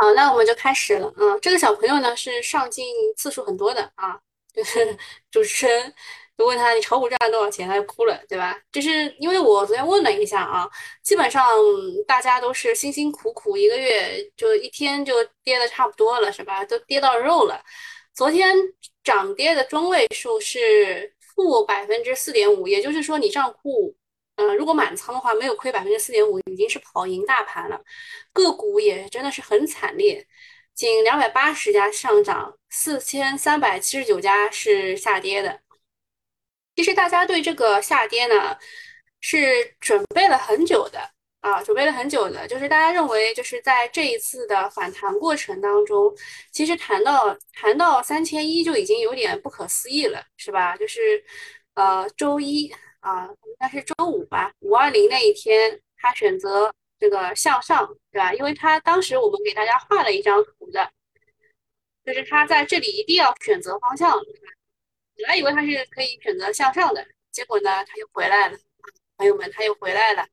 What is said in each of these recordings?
好，那我们就开始了。嗯，这个小朋友呢是上镜次数很多的啊，就是主持人就问他你炒股赚了多少钱，他就哭了，对吧？就是因为我昨天问了一下啊，基本上大家都是辛辛苦苦一个月就一天就跌的差不多了，是吧？都跌到肉了。昨天涨跌的中位数是负百分之四点五，也就是说你账户。嗯，如果满仓的话，没有亏百分之四点五，已经是跑赢大盘了。个股也真的是很惨烈，仅两百八十家上涨，四千三百七十九家是下跌的。其实大家对这个下跌呢，是准备了很久的啊，准备了很久的。就是大家认为，就是在这一次的反弹过程当中，其实谈到谈到三千一就已经有点不可思议了，是吧？就是呃，周一。啊，应该是周五吧，五二零那一天，他选择这个向上，对吧？因为他当时我们给大家画了一张图的，就是他在这里一定要选择方向。本来以为他是可以选择向上的，结果呢，他又回来了，朋友们，他又回来了。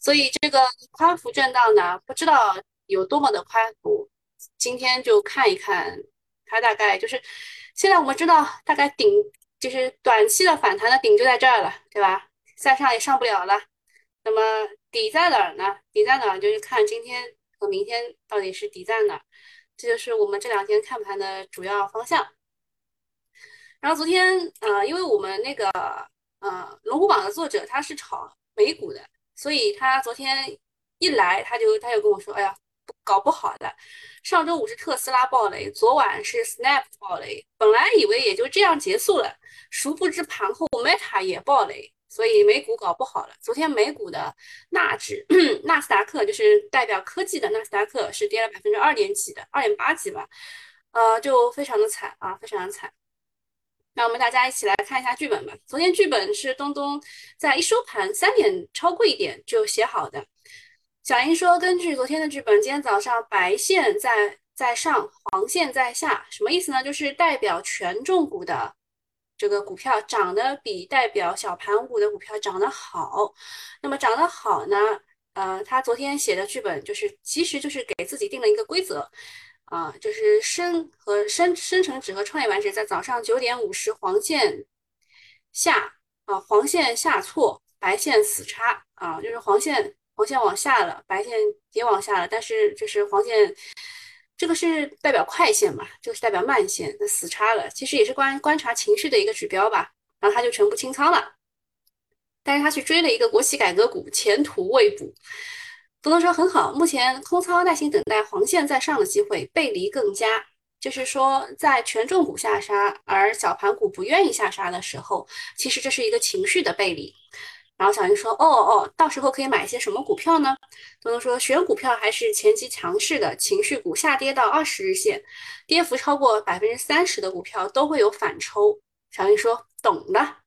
所以这个宽幅震荡呢，不知道有多么的宽幅。今天就看一看，它大概就是现在我们知道大概顶。就是短期的反弹的顶就在这儿了，对吧？再上也上不了了。那么底在哪儿呢？底在哪儿就是看今天和明天到底是底在哪儿，这就是我们这两天看盘的主要方向。然后昨天，呃，因为我们那个呃龙虎榜的作者他是炒美股的，所以他昨天一来他就他就跟我说：“哎呀。”搞不好的，上周五是特斯拉暴雷，昨晚是 Snap 暴雷。本来以为也就这样结束了，殊不知盘后 Meta 也暴雷，所以美股搞不好了。昨天美股的纳指、纳斯达克就是代表科技的纳斯达克是跌了百分之二点几的，二点八几吧，呃，就非常的惨啊，非常的惨。那我们大家一起来看一下剧本吧。昨天剧本是东东在一收盘三点超过一点就写好的。小英说：“根据昨天的剧本，今天早上白线在在上，黄线在下，什么意思呢？就是代表权重股的这个股票涨得比代表小盘股的股票涨得好。那么涨得好呢？呃，他昨天写的剧本就是，其实就是给自己定了一个规则啊，就是深和深深成指和创业板指在早上九点五十黄线下啊，黄线下挫，白线死叉啊，就是黄线。”黄线往下了，白线也往下了，但是就是黄线，这个是代表快线嘛，这个是代表慢线，那死叉了，其实也是观观察情绪的一个指标吧。然后他就全部清仓了，但是他去追了一个国企改革股，前途未卜。不能说很好，目前空仓耐心等待黄线再上的机会，背离更佳，就是说在权重股下杀，而小盘股不愿意下杀的时候，其实这是一个情绪的背离。然后小云说：“哦哦，到时候可以买一些什么股票呢？”东东说：“选股票还是前期强势的情绪股，下跌到二十日线，跌幅超过百分之三十的股票都会有反抽。”小云说：“懂了。”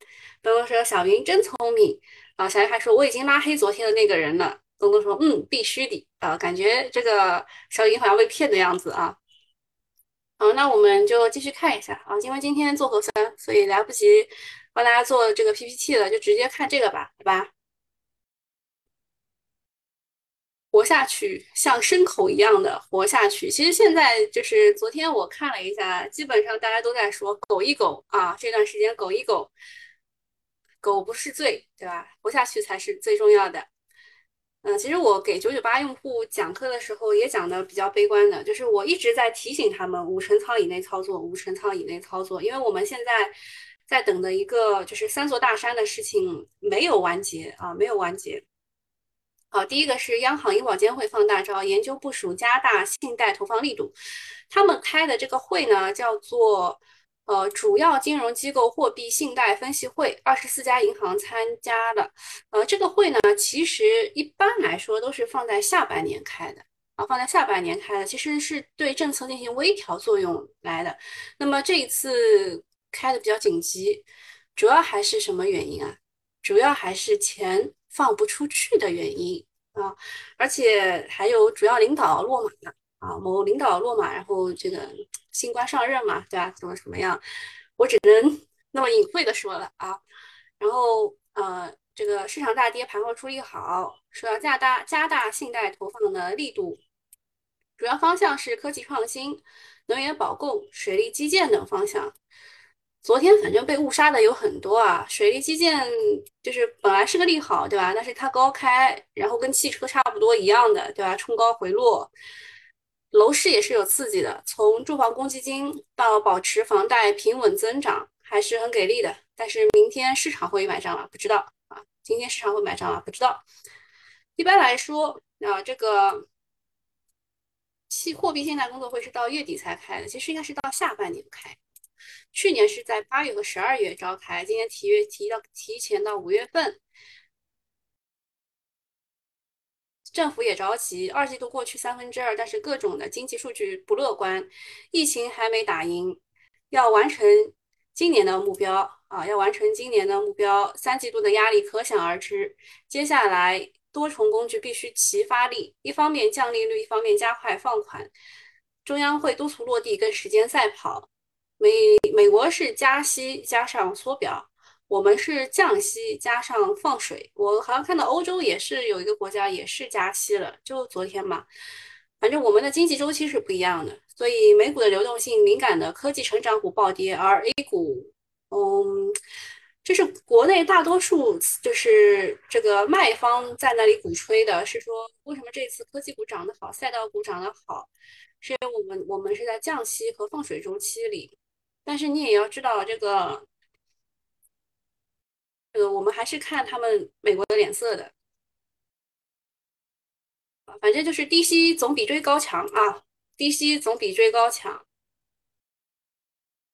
东东说：“小云真聪明。”啊，小云还说：“我已经拉黑昨天的那个人了。”东东说：“嗯，必须的。”啊，感觉这个小云好像被骗的样子啊。好，那我们就继续看一下啊，因为今天做核酸，所以来不及。帮大家做这个 PPT 了，就直接看这个吧，好吧？活下去，像牲口一样的活下去。其实现在就是昨天我看了一下，基本上大家都在说“苟一苟”啊，这段时间“苟一苟”，苟不是罪，对吧？活下去才是最重要的。嗯，其实我给九九八用户讲课的时候也讲的比较悲观的，就是我一直在提醒他们五成仓以内操作，五成仓以内操作，因为我们现在。在等的一个就是三座大山的事情没有完结啊，没有完结。好，第一个是央行、银保监会放大招，研究部署加大信贷投放力度。他们开的这个会呢，叫做呃主要金融机构货币信贷分析会，二十四家银行参加了。呃，这个会呢，其实一般来说都是放在下半年开的啊，放在下半年开的，其实是对政策进行微调作用来的。那么这一次。开的比较紧急，主要还是什么原因啊？主要还是钱放不出去的原因啊，而且还有主要领导落马了啊，某领导落马，然后这个新官上任嘛，对吧？怎么怎么样？我只能那么隐晦的说了啊。然后呃，这个市场大跌，盘后出利好，说要加大加大信贷投放的力度。主要方向是科技创新、能源保供、水利基建等方向。昨天反正被误杀的有很多啊，水利基建就是本来是个利好，对吧？但是它高开，然后跟汽车差不多一样的，对吧？冲高回落，楼市也是有刺激的，从住房公积金到保持房贷平稳增长，还是很给力的。但是明天市场会买账吗？不知道啊。今天市场会买账吗？不知道。一般来说啊，这个期货币信贷工作会是到月底才开的，其实应该是到下半年开。去年是在八月和十二月召开，今年提月提到提前到五月份。政府也着急，二季度过去三分之二，但是各种的经济数据不乐观，疫情还没打赢，要完成今年的目标啊，要完成今年的目标，三季度的压力可想而知。接下来多重工具必须齐发力，一方面降利率，一方面加快放款，中央会督促落地，跟时间赛跑。美美国是加息加上缩表，我们是降息加上放水。我好像看到欧洲也是有一个国家也是加息了，就昨天嘛。反正我们的经济周期是不一样的，所以美股的流动性敏感的科技成长股暴跌，而 A 股，嗯，这是国内大多数就是这个卖方在那里鼓吹的，是说为什么这次科技股涨得好，赛道股涨得好，是因为我们我们是在降息和放水周期里。但是你也要知道，这个，呃我们还是看他们美国的脸色的，反正就是低息总比追高强啊，低息总比追高强。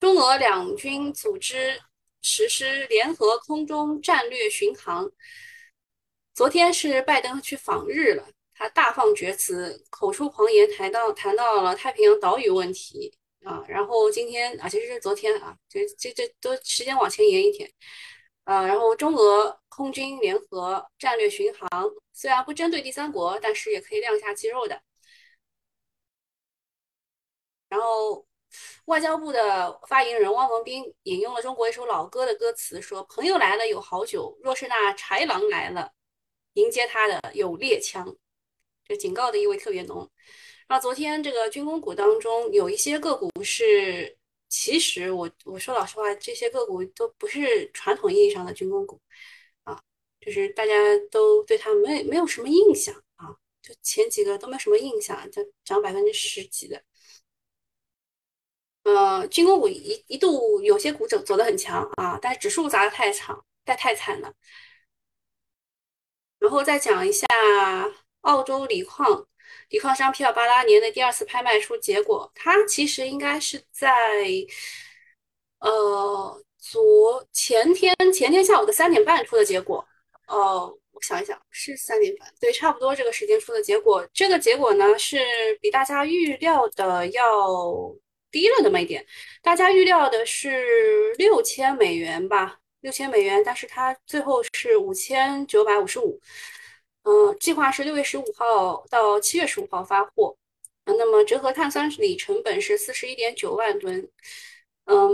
中俄两军组织实施联合空中战略巡航，昨天是拜登去访日了，他大放厥词，口出狂言，谈到谈到了太平洋岛屿问题。啊，然后今天啊，其实是昨天啊，这这这都时间往前延一天，啊，然后中俄空军联合战略巡航，虽然不针对第三国，但是也可以亮下肌肉的。然后外交部的发言人汪文斌引用了中国一首老歌的歌词，说：“朋友来了有好酒，若是那豺狼来了，迎接他的有猎枪。”这警告的意味特别浓。那昨天这个军工股当中有一些个股是，其实我我说老实话，这些个股都不是传统意义上的军工股，啊，就是大家都对它没没有什么印象啊，就前几个都没什么印象，就涨百分之十几的，呃，军工股一一度有些股走走得很强啊，但是指数砸得太惨，太太惨了。然后再讲一下澳洲锂矿。锂矿商 P288 年的第二次拍卖出结果，它其实应该是在，呃，昨前天前天下午的三点半出的结果。哦，我想一想，是三点半，对，差不多这个时间出的结果。这个结果呢，是比大家预料的要低了那么一点。大家预料的是六千美元吧，六千美元，但是它最后是五千九百五十五。嗯，计划是六月十五号到七月十五号发货。那么折合碳酸锂成本是四十一点九万吨。嗯，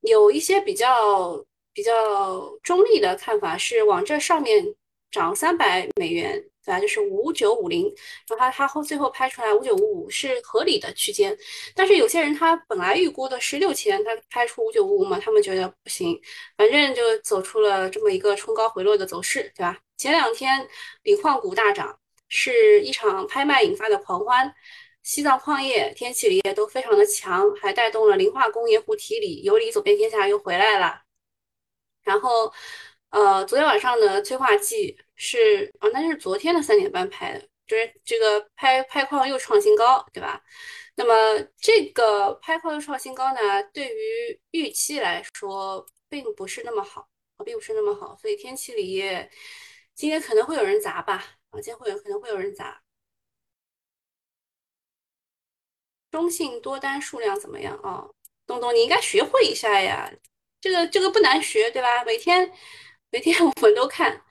有一些比较比较中立的看法是往这上面涨三百美元。对吧？就是五九五零，然后他他后最后拍出来五九五五是合理的区间，但是有些人他本来预估的是六千，他拍出五九五五嘛，他们觉得不行，反正就走出了这么一个冲高回落的走势，对吧？前两天锂矿股大涨，是一场拍卖引发的狂欢，西藏矿业、天气锂业都非常的强，还带动了磷化工业、湖提锂、游锂走遍天下又回来了，然后。呃，昨天晚上的催化剂是啊，那就是昨天的三点半拍的，就是这个拍拍矿又创新高，对吧？那么这个拍矿又创新高呢，对于预期来说并不是那么好啊，并不是那么好，所以天气里今天可能会有人砸吧，啊，今天会有可能会有人砸。中性多单数量怎么样啊？东东，你应该学会一下呀，这个这个不难学，对吧？每天。每天我们都看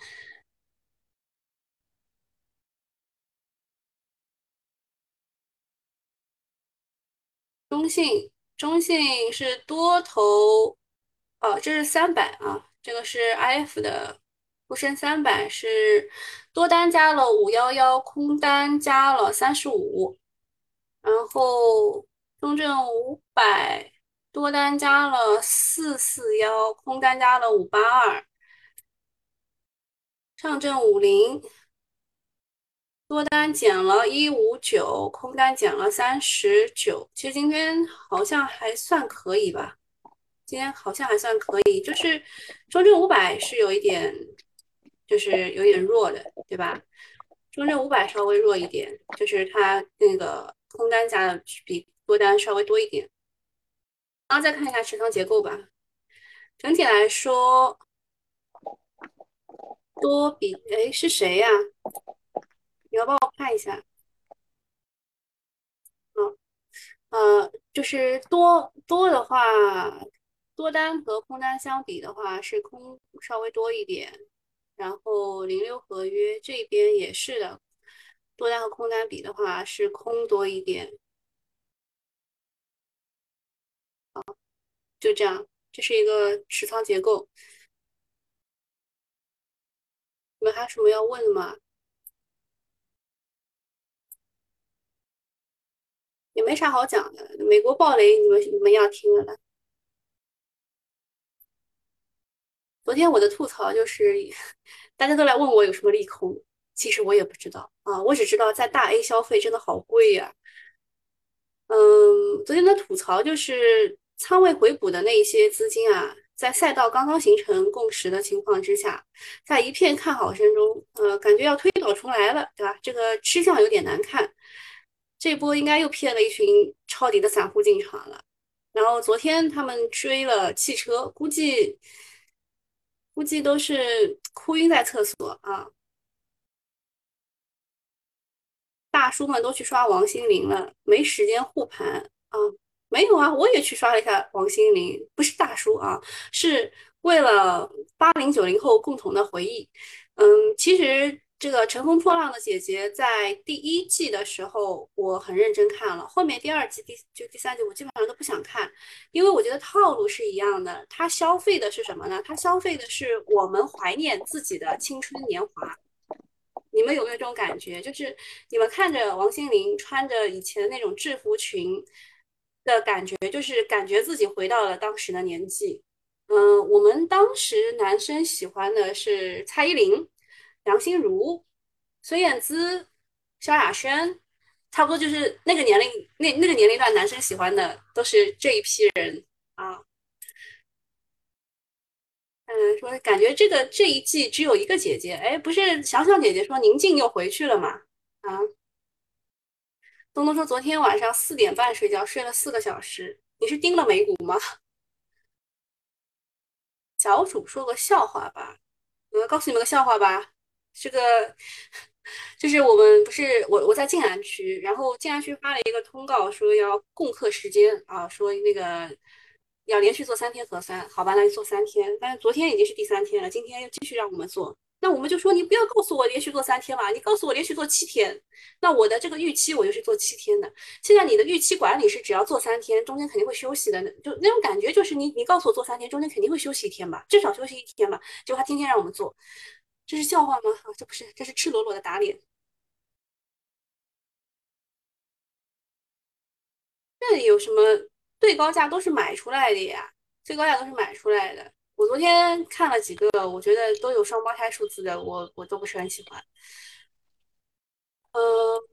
中性，中性是多头，哦，这是三百啊，这个是 IF 的沪深三百是多单加了五幺幺，空单加了三十五。然后中证五百多单加了四四幺，空单加了五八二，上证五零多单减了一五九，空单减了三十九。其实今天好像还算可以吧，今天好像还算可以，就是中证五百是有一点，就是有点弱的，对吧？中证五百稍微弱一点，就是它那个空单加的比多单稍微多一点。然后再看一下持仓结构吧，整体来说多比哎是谁呀？你要帮我看一下。嗯呃，就是多多的话，多单和空单相比的话是空稍微多一点，然后零六合约这边也是的，多单和空单比的话是空多一点。好就这样，这是一个持仓结构。你们还有什么要问的吗？也没啥好讲的。美国暴雷，你们你们要听的了。昨天我的吐槽就是，大家都来问我有什么利空，其实我也不知道啊，我只知道在大 A 消费真的好贵呀。嗯，昨天的吐槽就是仓位回补的那一些资金啊，在赛道刚刚形成共识的情况之下，在一片看好声中，呃，感觉要推倒重来了，对吧？这个吃相有点难看，这波应该又骗了一群抄底的散户进场了。然后昨天他们追了汽车，估计估计都是哭晕在厕所啊。大叔们都去刷王心凌了，没时间护盘啊？没有啊，我也去刷了一下王心凌，不是大叔啊，是为了八零九零后共同的回忆。嗯，其实这个乘风破浪的姐姐在第一季的时候我很认真看了，后面第二季、第就第三季我基本上都不想看，因为我觉得套路是一样的。它消费的是什么呢？它消费的是我们怀念自己的青春年华。你们有没有这种感觉？就是你们看着王心凌穿着以前的那种制服裙的感觉，就是感觉自己回到了当时的年纪。嗯，我们当时男生喜欢的是蔡依林、梁心如、孙燕姿、萧亚轩，差不多就是那个年龄那那个年龄段男生喜欢的都是这一批人啊。嗯，说感觉这个这一季只有一个姐姐，哎，不是小小姐姐说宁静又回去了吗？啊，东东说昨天晚上四点半睡觉，睡了四个小时。你是盯了美股吗？小主说个笑话吧，我要告诉你们个笑话吧。这个就是我们不是我我在静安区，然后静安区发了一个通告说要共克时间啊，说那个。要连续做三天核酸，好吧，那就做三天。但是昨天已经是第三天了，今天又继续让我们做，那我们就说你不要告诉我连续做三天嘛，你告诉我连续做七天。那我的这个预期我就是做七天的。现在你的预期管理是只要做三天，中间肯定会休息的，就那种感觉就是你你告诉我做三天，中间肯定会休息一天吧，至少休息一天吧。结果他天天让我们做，这是笑话吗？啊，这不是，这是赤裸裸的打脸。这里有什么？最高价都是买出来的呀，最高价都是买出来的。我昨天看了几个，我觉得都有双胞胎数字的，我我都不是很喜欢。呃，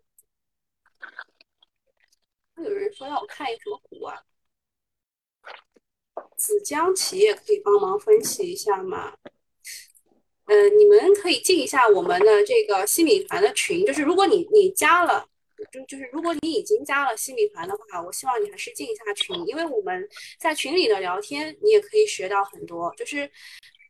有人说让我看一什么股啊？子江企业可以帮忙分析一下吗？呃，你们可以进一下我们的这个新米团的群，就是如果你你加了。就就是，如果你已经加了新米团的话，我希望你还是进一下群，因为我们在群里的聊天，你也可以学到很多。就是，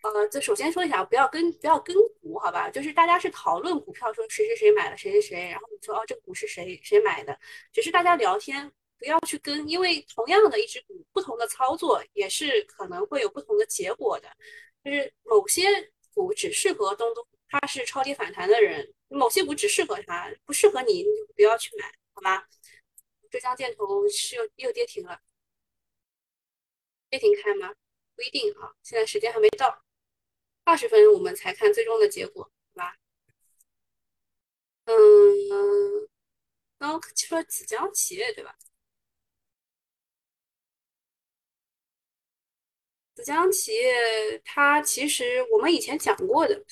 呃，这首先说一下，不要跟不要跟股，好吧？就是大家是讨论股票，说谁谁谁买了谁谁谁，然后你说哦，这个股是谁谁买的，只是大家聊天，不要去跟，因为同样的一只股，不同的操作也是可能会有不同的结果的。就是某些股只适合东东，他是超跌反弹的人。某些股只适合它，不适合你，你就不要去买，好吧？浙江建投是又又跌停了，跌停开吗？不一定啊，现在时间还没到，二十分我们才看最终的结果，好吧？嗯，刚说子江企业对吧？子江企业它其实我们以前讲过的，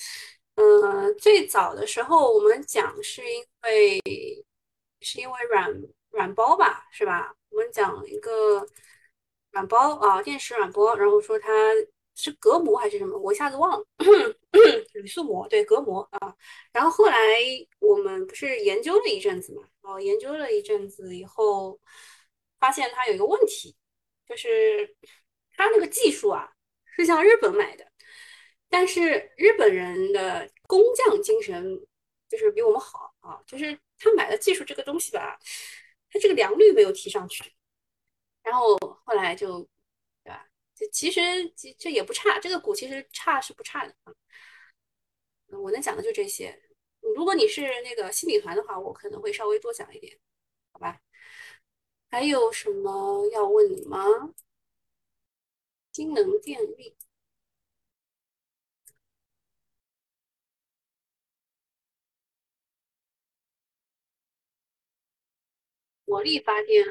嗯，最早的时候我们讲是因为是因为软软包吧，是吧？我们讲一个软包啊，电池软包，然后说它是隔膜还是什么，我一下子忘了，铝塑膜，对，隔膜啊。然后后来我们不是研究了一阵子嘛，然后研究了一阵子以后，发现它有一个问题，就是它那个技术啊是向日本买的，但是日本人的工匠精神就是比我们好啊，就是他买的技术这个东西吧，它这个良率没有提上去，然后后来就，对吧？这其实这这也不差，这个股其实差是不差的啊。我能讲的就这些。如果你是那个新米团的话，我可能会稍微多讲一点，好吧？还有什么要问你吗？金能电力、火力发电、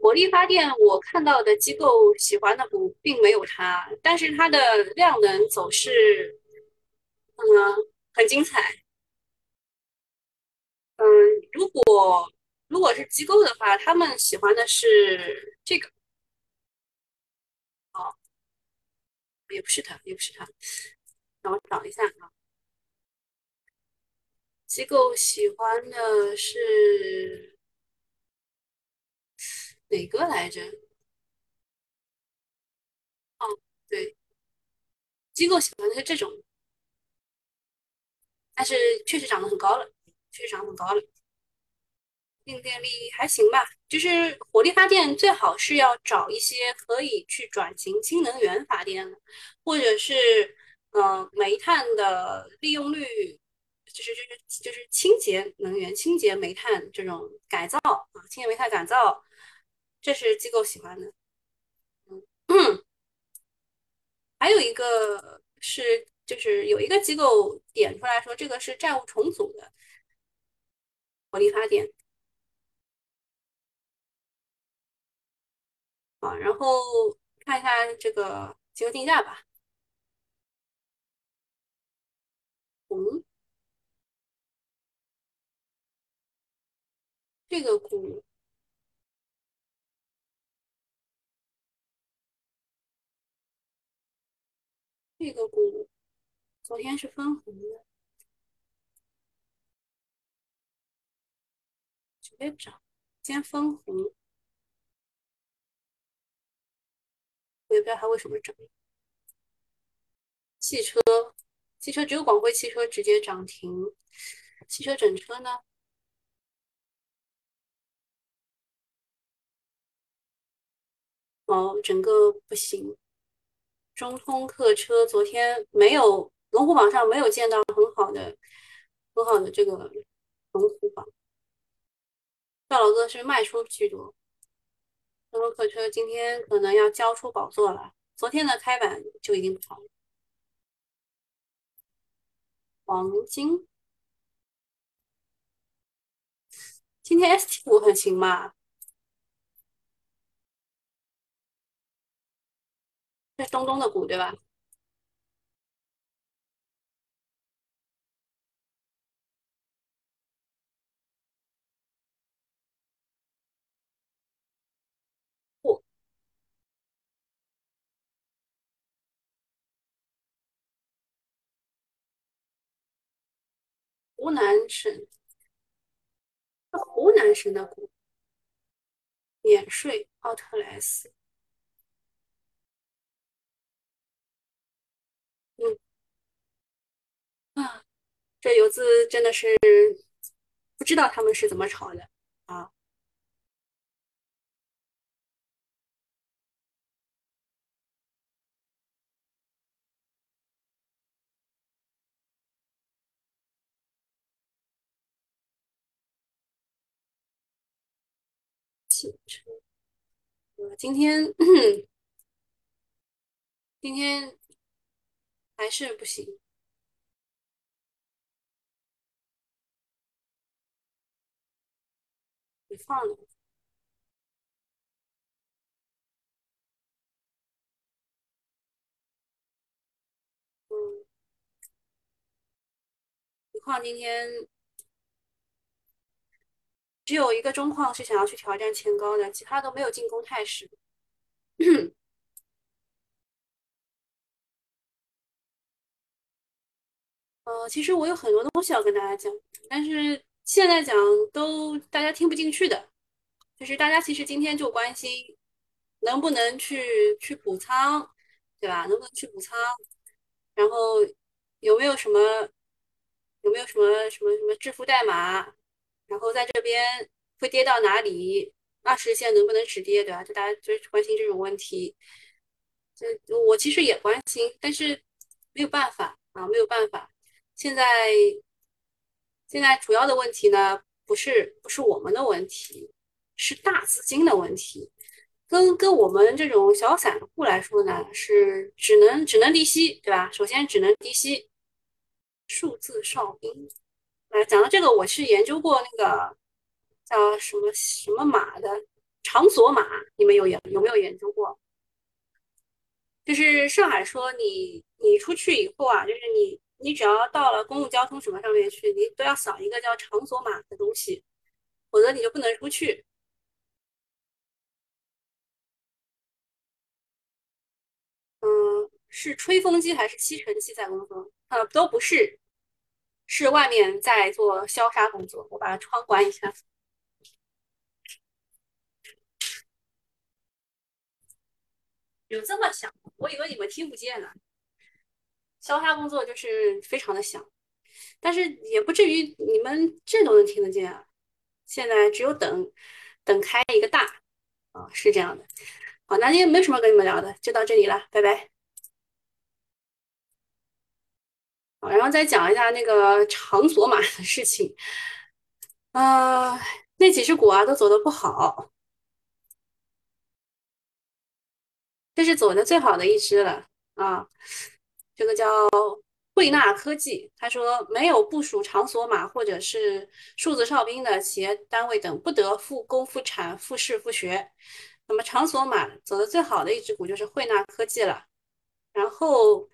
火力发电，我看到的机构喜欢的股并没有它，但是它的量能走势，嗯，很精彩。嗯，如果如果是机构的话，他们喜欢的是这个，哦，也不是它，也不是它，让我找一下啊。机构喜欢的是哪个来着？哦，对，机构喜欢的是这种，但是确实涨得很高了，确实涨得很高了。净电力还行吧，就是火力发电最好是要找一些可以去转型新能源发电的，或者是呃煤炭的利用率，就是就是就是清洁能源、清洁煤炭这种改造啊，清洁煤炭改造，这是机构喜欢的。嗯，还有一个是就是有一个机构点出来说，这个是债务重组的火力发电。啊，然后看一下这个集合定价吧。嗯，这个股，这个股昨天是分红的，直接涨，今天分红，我也不知道它为什么涨。汽车，汽车只有广汇汽车直接涨停，汽车整车呢？哦，整个不行。中通客车昨天没有龙虎榜上没有见到很好的、很好的这个龙虎榜。赵老哥是卖出居多，中通客车今天可能要交出宝座了。昨天的开板就已经不好了。黄金，今天 ST 股很行嘛？是东东的股对吧？不，湖南省，湖南省的股免税，奥特莱斯。嗯啊，这游资真的是不知道他们是怎么炒的啊！汽车，呃，今天 今天还是不行。回放的。嗯，回矿今天只有一个中矿是想要去挑战前高的，其他都没有进攻态势。呃，其实我有很多东西要跟大家讲，但是现在讲都大家听不进去的，就是大家其实今天就关心能不能去去补仓，对吧？能不能去补仓？然后有没有什么有没有什么什么什么致富代码？然后在这边会跌到哪里？二十线能不能止跌，对吧？就大家就是关心这种问题，这我其实也关心，但是没有办法啊，没有办法。现在现在主要的问题呢，不是不是我们的问题，是大资金的问题。跟跟我们这种小散户来说呢，是只能只能低吸，对吧？首先只能低吸数字哨兵。来讲到这个，我是研究过那个叫什么什么马的场所码，你们有研有没有研究过？就是上海说你你出去以后啊，就是你。你只要到了公共交通什么上面去，你都要扫一个叫场所码的东西，否则你就不能出去。嗯，是吹风机还是吸尘器在工作？呃，都不是，是外面在做消杀工作。我把窗关一下。有这么响？我以为你们听不见呢。消杀工作就是非常的响，但是也不至于你们这都能听得见啊。现在只有等等开一个大啊，是这样的。好，那今天没什么跟你们聊的，就到这里了，拜拜。好，然后再讲一下那个场所码的事情。啊，那几只股啊都走的不好，这是走的最好的一只了啊。这个叫汇纳科技，他说没有部署场所码或者是数字哨兵的企业单位等不得复工复产复试复学。那么场所码走的最好的一只股就是汇纳科技了，然后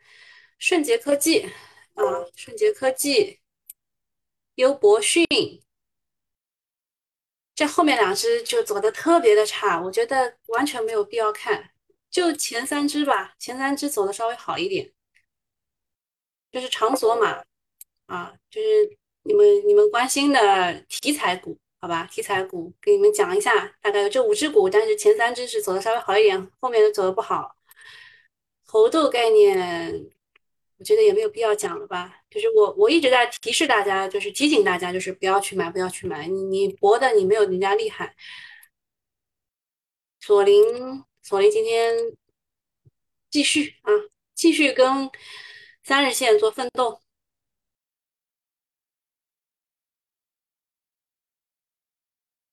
顺捷科技啊，顺捷科技、优博讯，这后面两只就走的特别的差，我觉得完全没有必要看，就前三只吧，前三只走的稍微好一点。就是场所码啊，就是你们你们关心的题材股，好吧？题材股给你们讲一下，大概有这五只股，但是前三只是走的稍微好一点，后面的走的不好。猴豆概念，我觉得也没有必要讲了吧？就是我我一直在提示大家，就是提醒大家，就是不要去买，不要去买。你你博的你没有人家厉害。索林索林今天继续啊，继续跟。三日线做奋斗，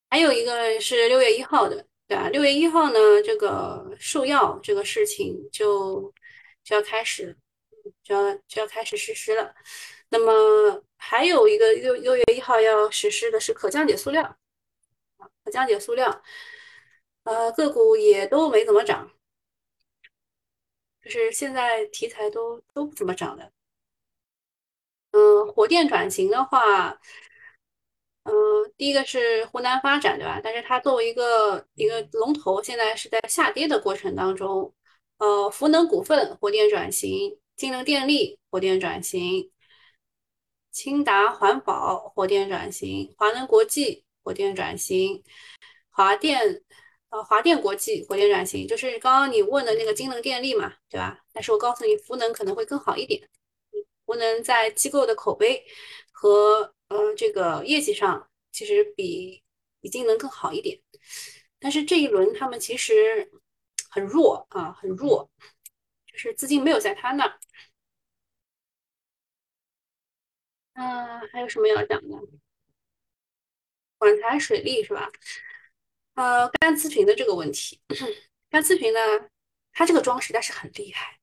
还有一个是六月一号的，对吧？六月一号呢，这个兽药这个事情就就要开始，就要就要开始实施了。那么还有一个六六月一号要实施的是可降解塑料，可降解塑料，呃，个股也都没怎么涨。就是现在题材都都不怎么涨的，嗯，火电转型的话，嗯，第一个是湖南发展，对吧？但是它作为一个一个龙头，现在是在下跌的过程当中。呃，福能股份火电转型，金能电力火电转型，清达环保火电转型，华能国际火电转型，华电。呃，华电国际火电转型就是刚刚你问的那个金能电力嘛，对吧？但是我告诉你，福能可能会更好一点。福能在机构的口碑和呃这个业绩上，其实比比京能更好一点。但是这一轮他们其实很弱啊，很弱，就是资金没有在他那儿。嗯，还有什么要讲的？管材水利是吧？呃，干咨询的这个问题，干咨询呢，它这个庄实在是很厉害，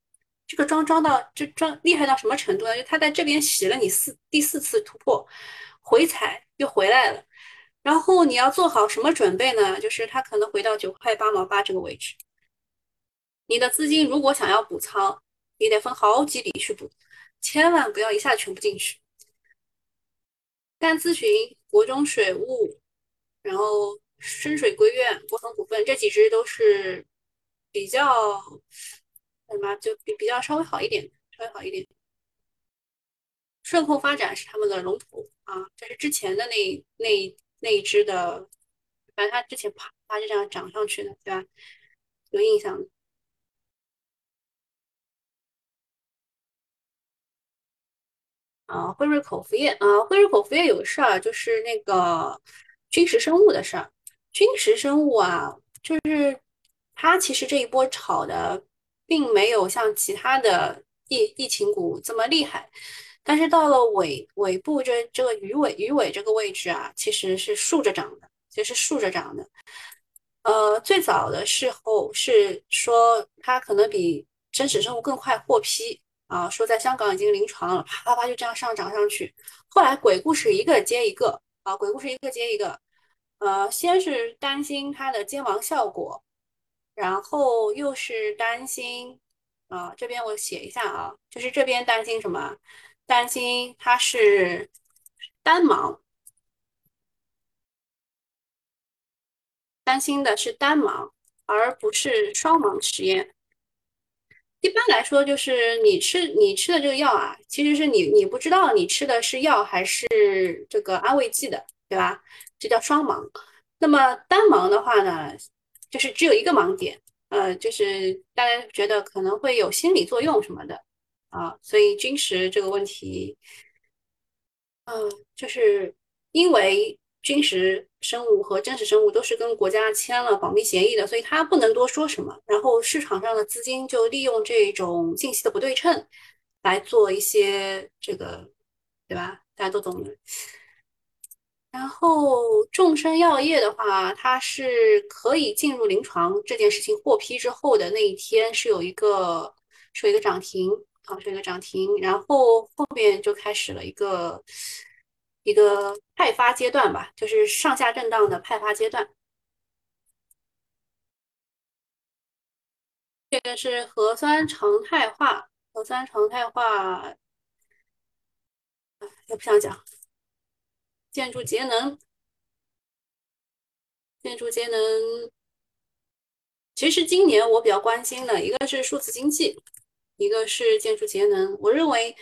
这个庄庄到这庄厉害到什么程度呢？就它在这边洗了你四第四次突破，回踩又回来了，然后你要做好什么准备呢？就是它可能回到九块八毛八这个位置，你的资金如果想要补仓，你得分好几笔去补，千万不要一下子全部进去。甘咨询、国中水务，然后深水归院、国恒股份这几只都是比较什么，就比比较稍微好一点，稍微好一点。顺控发展是他们的龙头啊，这是之前的那那那一只的，反正它之前啪啪就这样涨上去的，对吧？有印象的。啊，辉瑞口服液啊，辉瑞口服液有个事儿，就是那个君实生物的事儿。军实生物啊，就是它其实这一波炒的，并没有像其他的疫疫情股这么厉害。但是到了尾尾部这这个鱼尾鱼尾这个位置啊，其实是竖着涨的，其实是竖着涨的。呃，最早的时候是说它可能比真实生物更快获批。啊，说在香港已经临床了，啪啪啪就这样上涨上去。后来鬼故事一个接一个啊，鬼故事一个接一个。呃，先是担心它的肩膀效果，然后又是担心啊，这边我写一下啊，就是这边担心什么？担心它是单盲，担心的是单盲，而不是双盲实验。一般来说，就是你吃你吃的这个药啊，其实是你你不知道你吃的是药还是这个安慰剂的，对吧？这叫双盲。那么单盲的话呢，就是只有一个盲点，呃，就是大家觉得可能会有心理作用什么的啊，所以军实这个问题，嗯，就是因为。军实生物和真实生物都是跟国家签了保密协议的，所以他不能多说什么。然后市场上的资金就利用这种信息的不对称来做一些这个，对吧？大家都懂的。然后众生药业的话，它是可以进入临床这件事情获批之后的那一天是有一个是一个涨停啊，是一个涨停，然后后面就开始了一个。一个派发阶段吧，就是上下震荡的派发阶段。这个是核酸常态化，核酸常态化，也不想讲。建筑节能，建筑节能，其实今年我比较关心的一个是数字经济，一个是建筑节能。我认为，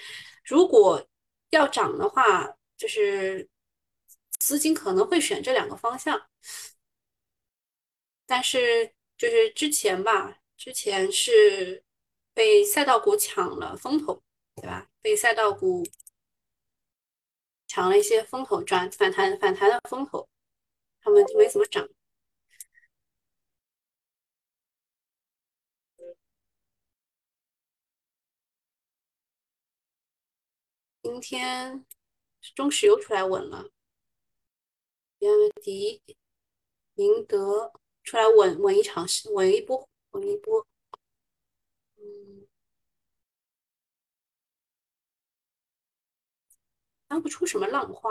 如果要涨的话，就是资金可能会选这两个方向，但是就是之前吧，之前是被赛道股抢了风头，对吧？被赛道股抢了一些风头，转反弹反弹的风头，他们就没怎么涨。今天。中石油出来稳了，比亚迪、宁德出来稳稳一场，稳一波，稳一波。看不出什么浪花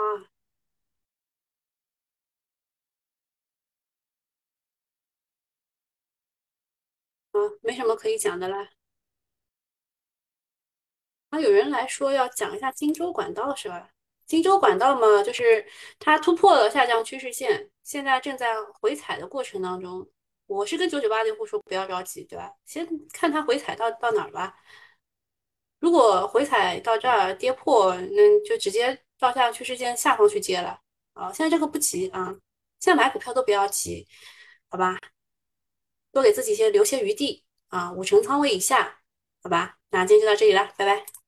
啊，没什么可以讲的啦。啊，有人来说要讲一下荆州管道是吧？荆州管道嘛，就是它突破了下降趋势线，现在正在回踩的过程当中。我是跟九九八用户说不要着急，对吧？先看它回踩到到哪儿吧。如果回踩到这儿跌破，那就直接到下降趋势线下方去接了。啊，现在这个不急啊，现在买股票都不要急，好吧？多给自己些留些余地啊，五成仓位以下，好吧？那今天就到这里了，拜拜。